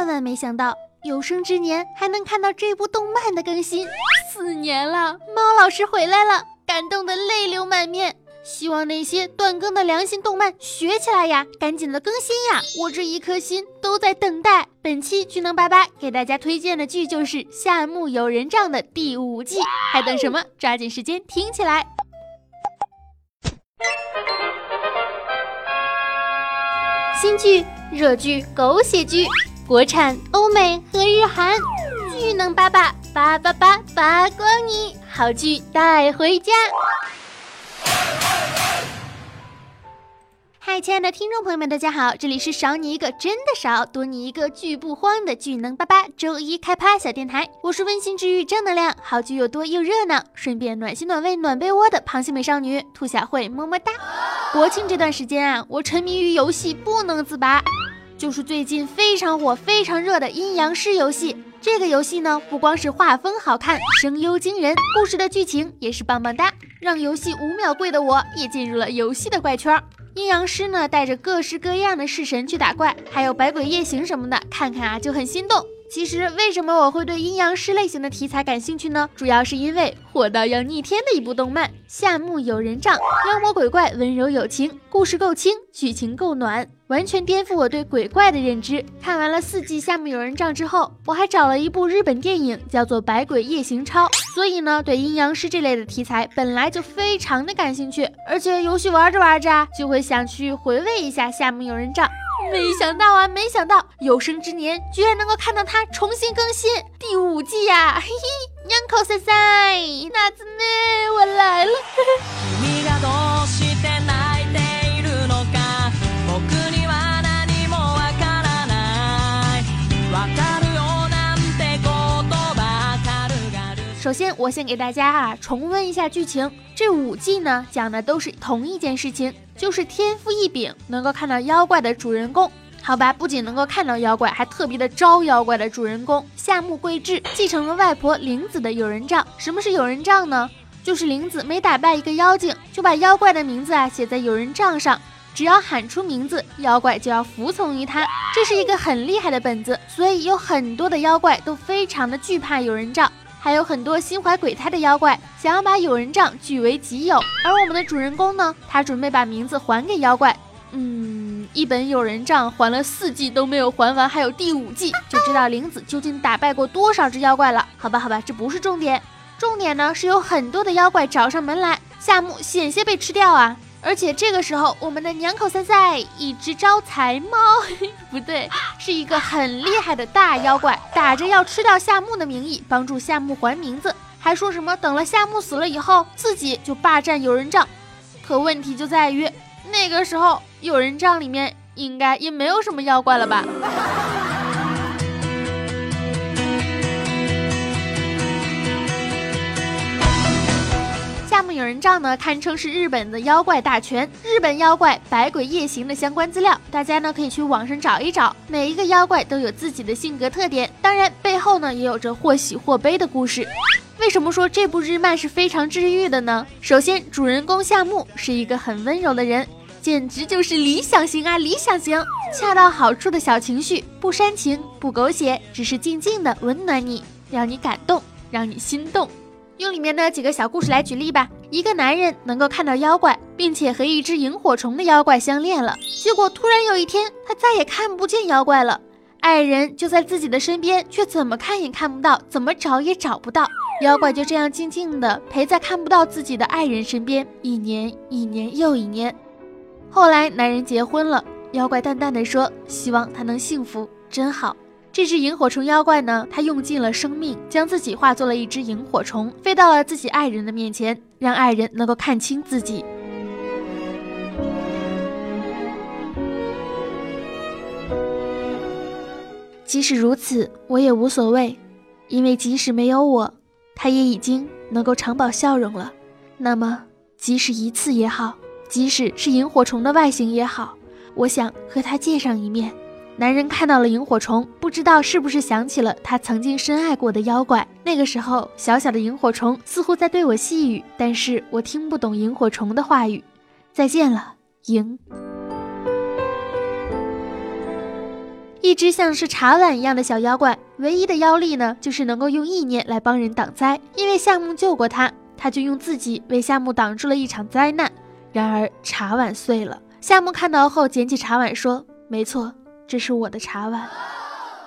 万万没想到，有生之年还能看到这部动漫的更新。四年了，猫老师回来了，感动的泪流满面。希望那些断更的良心动漫学起来呀，赶紧的更新呀！我这一颗心都在等待。本期巨能八八给大家推荐的剧就是《夏目友人帐》的第五季，还等什么？抓紧时间听起来！新剧、热剧、狗血剧，国产、欧美和日韩，巨能八八八八八八光你，好剧带回家。嗨，亲爱的听众朋友们，大家好，这里是少你一个真的少，多你一个剧不慌的巨能八八周一开趴小电台，我是温馨治愈正能量，好剧又多又热闹，顺便暖心暖胃暖被窝的螃蟹美少女兔小慧，么么哒。国庆这段时间啊，我沉迷于游戏不能自拔，就是最近非常火、非常热的阴阳师游戏。这个游戏呢，不光是画风好看，声优惊人，故事的剧情也是棒棒哒，让游戏五秒跪的我也进入了游戏的怪圈。阴阳师呢，带着各式各样的式神去打怪，还有百鬼夜行什么的，看看啊就很心动。其实为什么我会对阴阳师类型的题材感兴趣呢？主要是因为火到要逆天的一部动漫《夏目友人帐》，妖魔鬼怪温柔有情，故事够轻，剧情够暖。完全颠覆我对鬼怪的认知。看完了四季《夏目友人帐》之后，我还找了一部日本电影，叫做《百鬼夜行超》。所以呢，对阴阳师这类的题材本来就非常的感兴趣，而且游戏玩着玩着就会想去回味一下《夏目友人帐》。没想到啊，没想到有生之年居然能够看到它重新更新第五季呀！嘿嘿，娘口塞塞，那子妹，我来了。首先，我先给大家啊重温一下剧情。这五季呢讲的都是同一件事情，就是天赋异禀，能够看到妖怪的主人公。好吧，不仅能够看到妖怪，还特别的招妖怪的主人公夏目贵志，继承了外婆玲子的友人帐。什么是友人帐呢？就是玲子每打败一个妖精，就把妖怪的名字啊写在友人帐上，只要喊出名字，妖怪就要服从于他。这是一个很厉害的本子，所以有很多的妖怪都非常的惧怕友人帐。还有很多心怀鬼胎的妖怪想要把友人帐据为己有，而我们的主人公呢，他准备把名字还给妖怪。嗯，一本友人帐还了四季都没有还完，还有第五季，就知道玲子究竟打败过多少只妖怪了。好吧，好吧，这不是重点，重点呢是有很多的妖怪找上门来，夏目险些被吃掉啊。而且这个时候，我们的娘口三赛一只招财猫，不对，是一个很厉害的大妖怪，打着要吃掉夏目的名义，帮助夏目还名字，还说什么等了夏目死了以后，自己就霸占有人帐。可问题就在于，那个时候有人帐里面应该也没有什么妖怪了吧？夏目友人帐呢，堪称是日本的妖怪大全，日本妖怪百鬼夜行的相关资料，大家呢可以去网上找一找。每一个妖怪都有自己的性格特点，当然背后呢也有着或喜或悲的故事。为什么说这部日漫是非常治愈的呢？首先，主人公夏目是一个很温柔的人，简直就是理想型啊，理想型，恰到好处的小情绪，不煽情，不狗血，只是静静的温暖你，让你感动，让你心动。用里面的几个小故事来举例吧。一个男人能够看到妖怪，并且和一只萤火虫的妖怪相恋了，结果突然有一天，他再也看不见妖怪了。爱人就在自己的身边，却怎么看也看不到，怎么找也找不到。妖怪就这样静静的陪在看不到自己的爱人身边，一年一年又一年。后来男人结婚了，妖怪淡淡的说：“希望他能幸福，真好。”这只萤火虫妖怪呢，它用尽了生命，将自己化作了一只萤火虫，飞到了自己爱人的面前，让爱人能够看清自己。即使如此，我也无所谓，因为即使没有我，他也已经能够常保笑容了。那么，即使一次也好，即使是萤火虫的外形也好，我想和他见上一面。男人看到了萤火虫，不知道是不是想起了他曾经深爱过的妖怪。那个时候，小小的萤火虫似乎在对我细语，但是我听不懂萤火虫的话语。再见了，萤。一只像是茶碗一样的小妖怪，唯一的妖力呢，就是能够用意念来帮人挡灾。因为夏目救过他，他就用自己为夏目挡住了一场灾难。然而茶碗碎了，夏目看到后捡起茶碗说：“没错，这是我的茶碗。”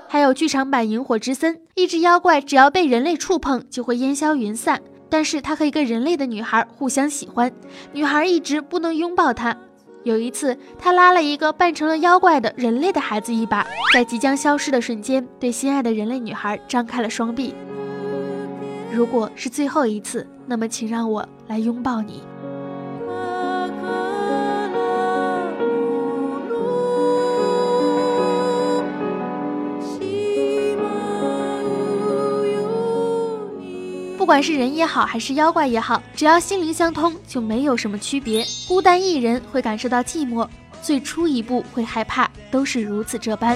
还有剧场版《萤火之森》，一只妖怪只要被人类触碰就会烟消云散，但是他和一个人类的女孩互相喜欢，女孩一直不能拥抱他。有一次，他拉了一个扮成了妖怪的人类的孩子一把，在即将消失的瞬间，对心爱的人类女孩张开了双臂。如果是最后一次，那么请让我来拥抱你。不管是人也好，还是妖怪也好，只要心灵相通，就没有什么区别。孤单一人会感受到寂寞，最初一步会害怕，都是如此这般。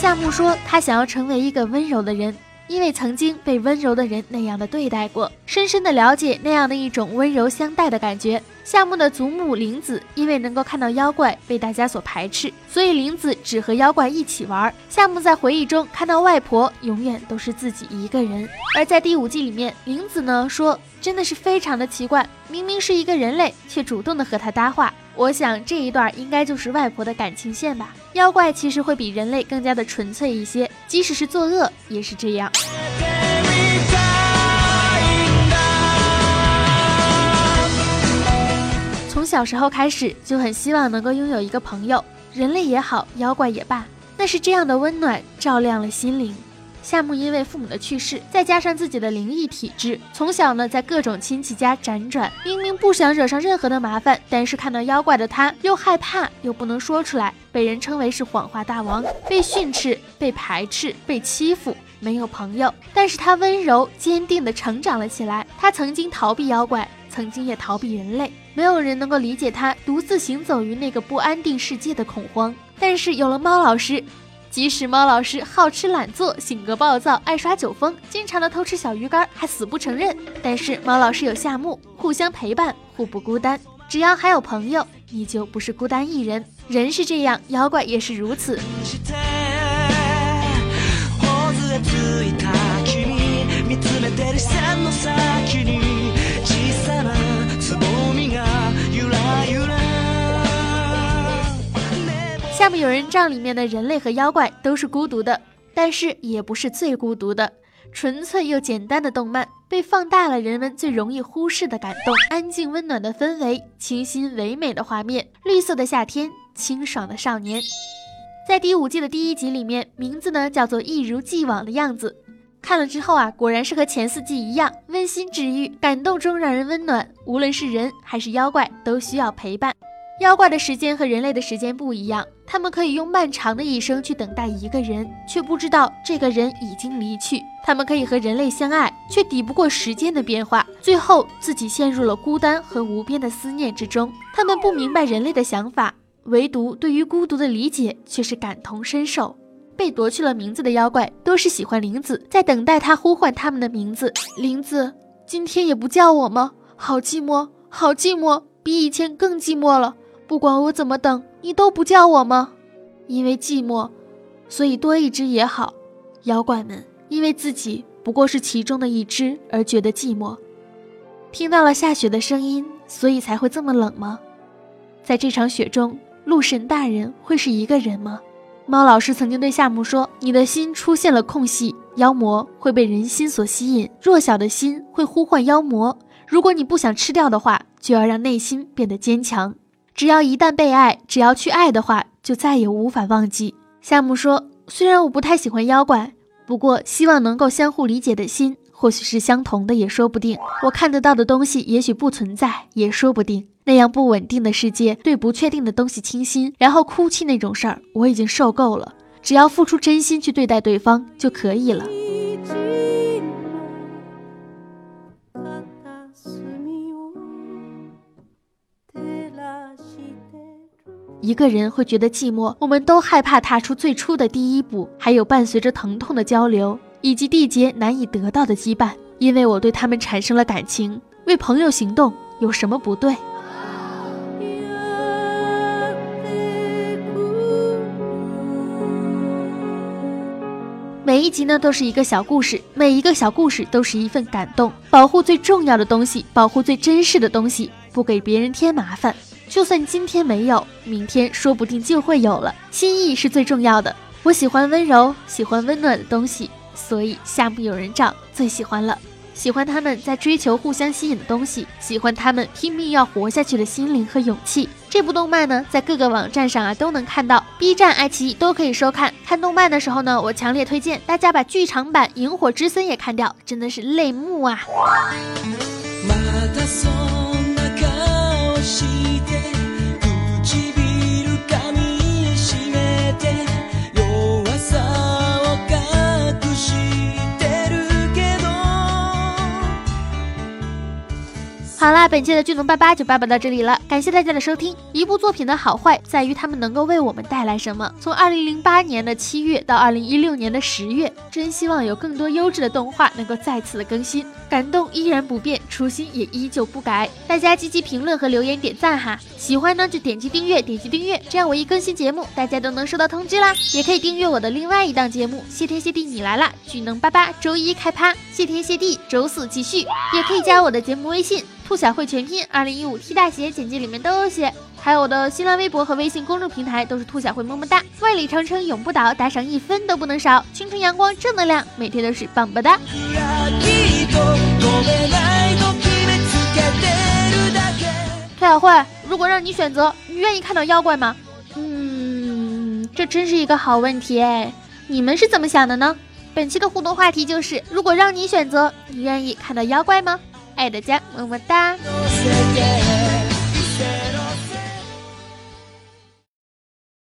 夏木说，他想要成为一个温柔的人。因为曾经被温柔的人那样的对待过，深深的了解那样的一种温柔相待的感觉。夏目的祖母玲子因为能够看到妖怪被大家所排斥，所以玲子只和妖怪一起玩。夏目在回忆中看到外婆永远都是自己一个人。而在第五季里面，玲子呢说，真的是非常的奇怪，明明是一个人类，却主动的和他搭话。我想这一段应该就是外婆的感情线吧。妖怪其实会比人类更加的纯粹一些，即使是作恶也是这样。从小时候开始就很希望能够拥有一个朋友，人类也好，妖怪也罢，那是这样的温暖照亮了心灵。夏目因为父母的去世，再加上自己的灵异体质，从小呢在各种亲戚家辗转。明明不想惹上任何的麻烦，但是看到妖怪的他又害怕，又不能说出来，被人称为是谎话大王，被训斥、被排斥、被欺负，没有朋友。但是他温柔坚定地成长了起来。他曾经逃避妖怪，曾经也逃避人类，没有人能够理解他独自行走于那个不安定世界的恐慌。但是有了猫老师。即使猫老师好吃懒做、性格暴躁、爱耍酒疯，经常的偷吃小鱼干，还死不承认。但是猫老师有夏目，互相陪伴，互不孤单。只要还有朋友，你就不是孤单一人。人是这样，妖怪也是如此。下面有人帐里面的人类和妖怪都是孤独的，但是也不是最孤独的。纯粹又简单的动漫，被放大了人们最容易忽视的感动：安静温暖的氛围，清新唯美的画面，绿色的夏天，清爽的少年。在第五季的第一集里面，名字呢叫做一如既往的样子。看了之后啊，果然是和前四季一样，温馨治愈，感动中让人温暖。无论是人还是妖怪，都需要陪伴。妖怪的时间和人类的时间不一样，他们可以用漫长的一生去等待一个人，却不知道这个人已经离去。他们可以和人类相爱，却抵不过时间的变化，最后自己陷入了孤单和无边的思念之中。他们不明白人类的想法，唯独对于孤独的理解却是感同身受。被夺去了名字的妖怪都是喜欢玲子，在等待他呼唤他们的名字。玲子，今天也不叫我吗？好寂寞，好寂寞，比以前更寂寞了。不管我怎么等，你都不叫我吗？因为寂寞，所以多一只也好。妖怪们因为自己不过是其中的一只而觉得寂寞。听到了下雪的声音，所以才会这么冷吗？在这场雪中，鹿神大人会是一个人吗？猫老师曾经对夏目说：“你的心出现了空隙，妖魔会被人心所吸引，弱小的心会呼唤妖魔。如果你不想吃掉的话，就要让内心变得坚强。”只要一旦被爱，只要去爱的话，就再也无法忘记。夏目说：“虽然我不太喜欢妖怪，不过希望能够相互理解的心，或许是相同的，也说不定。我看得到的东西，也许不存在，也说不定。那样不稳定的世界，对不确定的东西倾心，然后哭泣那种事儿，我已经受够了。只要付出真心去对待对方就可以了。”一个人会觉得寂寞，我们都害怕踏出最初的第一步，还有伴随着疼痛的交流，以及缔结难以得到的羁绊。因为我对他们产生了感情。为朋友行动有什么不对？每一集呢都是一个小故事，每一个小故事都是一份感动。保护最重要的东西，保护最珍视的东西，不给别人添麻烦。就算今天没有，明天说不定就会有了。心意是最重要的。我喜欢温柔，喜欢温暖的东西，所以夏目友人帐最喜欢了。喜欢他们在追求互相吸引的东西，喜欢他们拼命要活下去的心灵和勇气。这部动漫呢，在各个网站上啊都能看到，B 站、爱奇艺都可以收看。看动漫的时候呢，我强烈推荐大家把剧场版《萤火之森》也看掉，真的是泪目啊！day. 好啦，本期的剧能八八就八八到这里了，感谢大家的收听。一部作品的好坏在于他们能够为我们带来什么。从二零零八年的七月到二零一六年的十月，真希望有更多优质的动画能够再次的更新。感动依然不变，初心也依旧不改。大家积极评论和留言点赞哈，喜欢呢就点击订阅，点击订阅，这样我一更新节目，大家都能收到通知啦。也可以订阅我的另外一档节目《谢天谢地你来啦》，巨能八八周一开趴，谢天谢地周四继续。也可以加我的节目微信。兔小慧全拼二零一五 T 大写，简介里面都有写，还有我的新浪微博和微信公众平台都是兔小慧么么哒，万里长城永不倒，打赏一分都不能少，青春阳光正能量，每天都是棒棒哒。兔小慧，如果让你选择，你愿意看到妖怪吗？嗯，这真是一个好问题哎，你们是怎么想的呢？本期的互动话题就是，如果让你选择，你愿意看到妖怪吗？爱的家，么么哒。